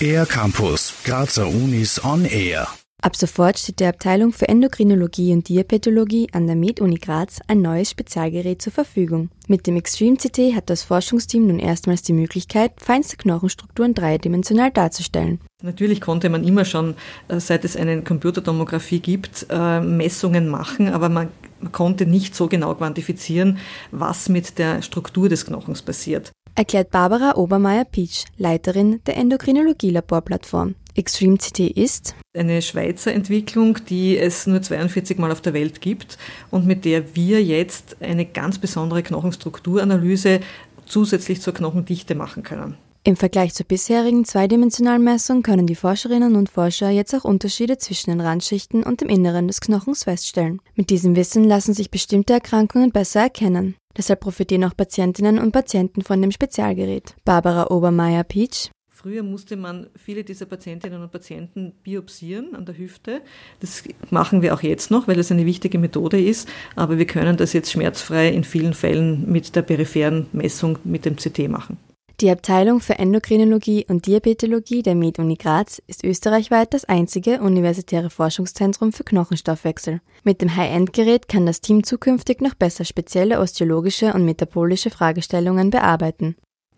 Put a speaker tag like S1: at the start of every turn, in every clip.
S1: Air Campus, Grazer Unis on Air.
S2: Ab sofort steht der Abteilung für Endokrinologie und Diabetologie an der Med-Uni Graz ein neues Spezialgerät zur Verfügung. Mit dem Extreme CT hat das Forschungsteam nun erstmals die Möglichkeit, feinste Knochenstrukturen dreidimensional darzustellen.
S3: Natürlich konnte man immer schon, äh, seit es eine Computertomographie gibt, äh, Messungen machen, aber man konnte nicht so genau quantifizieren, was mit der Struktur des Knochens passiert.
S2: Erklärt Barbara Obermeier-Pietsch, Leiterin der Endokrinologie-Laborplattform. Extreme CT ist
S3: eine Schweizer Entwicklung, die es nur 42 Mal auf der Welt gibt und mit der wir jetzt eine ganz besondere Knochenstrukturanalyse zusätzlich zur Knochendichte machen können.
S2: Im Vergleich zur bisherigen zweidimensionalen Messung können die Forscherinnen und Forscher jetzt auch Unterschiede zwischen den Randschichten und dem Inneren des Knochens feststellen. Mit diesem Wissen lassen sich bestimmte Erkrankungen besser erkennen. Deshalb profitieren auch Patientinnen und Patienten von dem Spezialgerät. Barbara Obermeier-Pietsch
S3: Früher musste man viele dieser Patientinnen und Patienten biopsieren an der Hüfte. Das machen wir auch jetzt noch, weil es eine wichtige Methode ist. Aber wir können das jetzt schmerzfrei in vielen Fällen mit der peripheren Messung mit dem CT machen.
S2: Die Abteilung für Endokrinologie und Diabetologie der Med-Uni Graz ist österreichweit das einzige universitäre Forschungszentrum für Knochenstoffwechsel. Mit dem High-End-Gerät kann das Team zukünftig noch besser spezielle osteologische und metabolische Fragestellungen bearbeiten.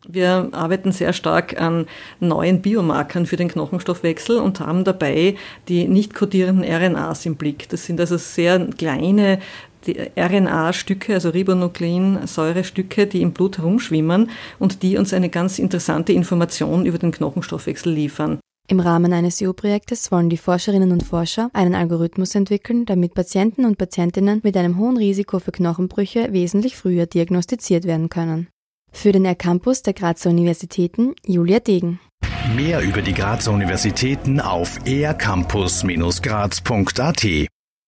S3: Wir arbeiten sehr stark an neuen Biomarkern für den Knochenstoffwechsel und haben dabei die nicht kodierenden RNAs im Blick. Das sind also sehr kleine RNA-Stücke, also Ribonukleinsäurestücke, die im Blut herumschwimmen und die uns eine ganz interessante Information über den Knochenstoffwechsel liefern.
S2: Im Rahmen eines EU-Projektes wollen die Forscherinnen und Forscher einen Algorithmus entwickeln, damit Patienten und Patientinnen mit einem hohen Risiko für Knochenbrüche wesentlich früher diagnostiziert werden können. Für den R-Campus der Grazer Universitäten Julia Degen.
S1: Mehr über die Grazer Universitäten auf ercampus-graz.at